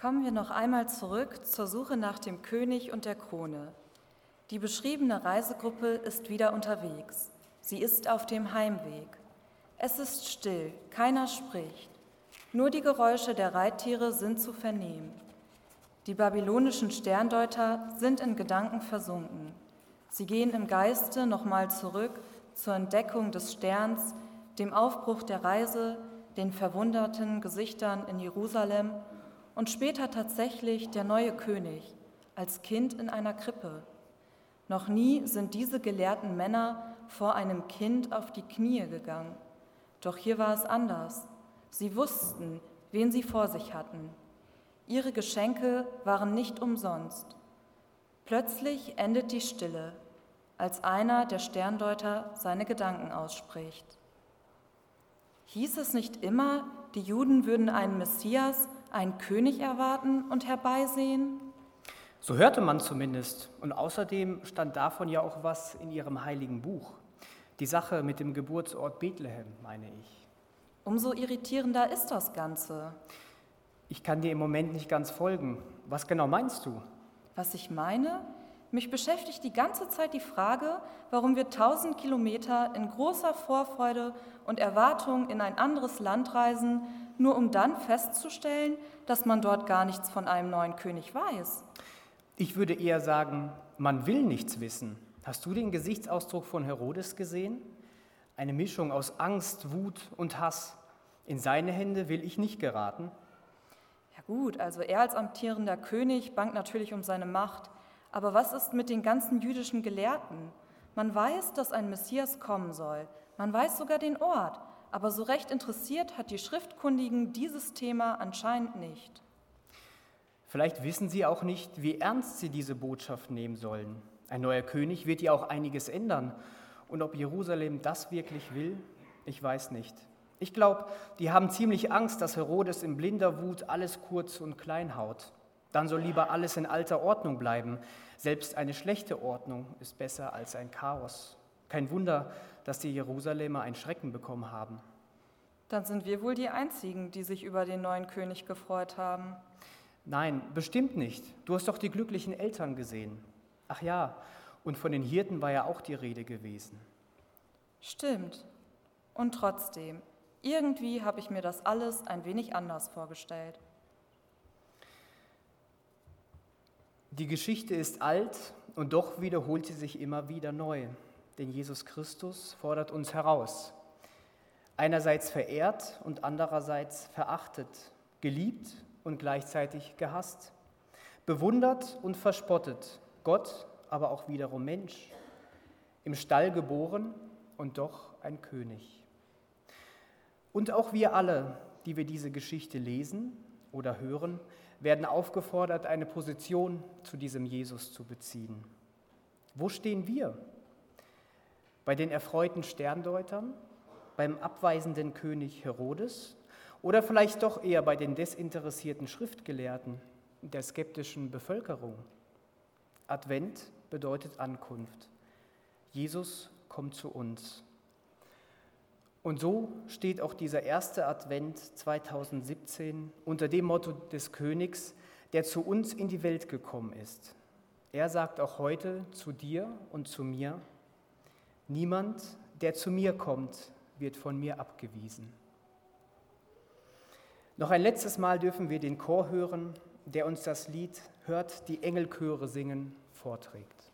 Kommen wir noch einmal zurück zur Suche nach dem König und der Krone. Die beschriebene Reisegruppe ist wieder unterwegs. Sie ist auf dem Heimweg. Es ist still, keiner spricht. Nur die Geräusche der Reittiere sind zu vernehmen. Die babylonischen Sterndeuter sind in Gedanken versunken. Sie gehen im Geiste nochmal zurück zur Entdeckung des Sterns, dem Aufbruch der Reise, den verwunderten Gesichtern in Jerusalem und später tatsächlich der neue König als Kind in einer Krippe. Noch nie sind diese gelehrten Männer vor einem Kind auf die Knie gegangen. Doch hier war es anders. Sie wussten, wen sie vor sich hatten. Ihre Geschenke waren nicht umsonst. Plötzlich endet die Stille, als einer der Sterndeuter seine Gedanken ausspricht. Hieß es nicht immer, die Juden würden einen Messias einen König erwarten und herbeisehen? So hörte man zumindest. Und außerdem stand davon ja auch was in ihrem heiligen Buch. Die Sache mit dem Geburtsort Bethlehem, meine ich. Umso irritierender ist das Ganze. Ich kann dir im Moment nicht ganz folgen. Was genau meinst du? Was ich meine? Mich beschäftigt die ganze Zeit die Frage, warum wir tausend Kilometer in großer Vorfreude und Erwartung in ein anderes Land reisen, nur um dann festzustellen, dass man dort gar nichts von einem neuen König weiß. Ich würde eher sagen, man will nichts wissen. Hast du den Gesichtsausdruck von Herodes gesehen? Eine Mischung aus Angst, Wut und Hass. In seine Hände will ich nicht geraten. Ja gut, also er als amtierender König bangt natürlich um seine Macht. Aber was ist mit den ganzen jüdischen Gelehrten? Man weiß, dass ein Messias kommen soll. Man weiß sogar den Ort aber so recht interessiert hat die Schriftkundigen dieses Thema anscheinend nicht. Vielleicht wissen sie auch nicht, wie ernst sie diese Botschaft nehmen sollen. Ein neuer König wird ja auch einiges ändern. Und ob Jerusalem das wirklich will, ich weiß nicht. Ich glaube, die haben ziemlich Angst, dass Herodes in blinder Wut alles kurz und klein haut. Dann soll lieber alles in alter Ordnung bleiben. Selbst eine schlechte Ordnung ist besser als ein Chaos. Kein Wunder, dass die Jerusalemer ein Schrecken bekommen haben. Dann sind wir wohl die Einzigen, die sich über den neuen König gefreut haben. Nein, bestimmt nicht. Du hast doch die glücklichen Eltern gesehen. Ach ja, und von den Hirten war ja auch die Rede gewesen. Stimmt. Und trotzdem, irgendwie habe ich mir das alles ein wenig anders vorgestellt. Die Geschichte ist alt und doch wiederholt sie sich immer wieder neu denn Jesus Christus fordert uns heraus. Einerseits verehrt und andererseits verachtet, geliebt und gleichzeitig gehasst, bewundert und verspottet, Gott, aber auch wiederum Mensch, im Stall geboren und doch ein König. Und auch wir alle, die wir diese Geschichte lesen oder hören, werden aufgefordert, eine Position zu diesem Jesus zu beziehen. Wo stehen wir bei den erfreuten Sterndeutern, beim abweisenden König Herodes oder vielleicht doch eher bei den desinteressierten Schriftgelehrten der skeptischen Bevölkerung? Advent bedeutet Ankunft. Jesus kommt zu uns. Und so steht auch dieser erste Advent 2017 unter dem Motto des Königs, der zu uns in die Welt gekommen ist. Er sagt auch heute zu dir und zu mir, Niemand, der zu mir kommt, wird von mir abgewiesen. Noch ein letztes Mal dürfen wir den Chor hören, der uns das Lied Hört die Engelchöre singen vorträgt.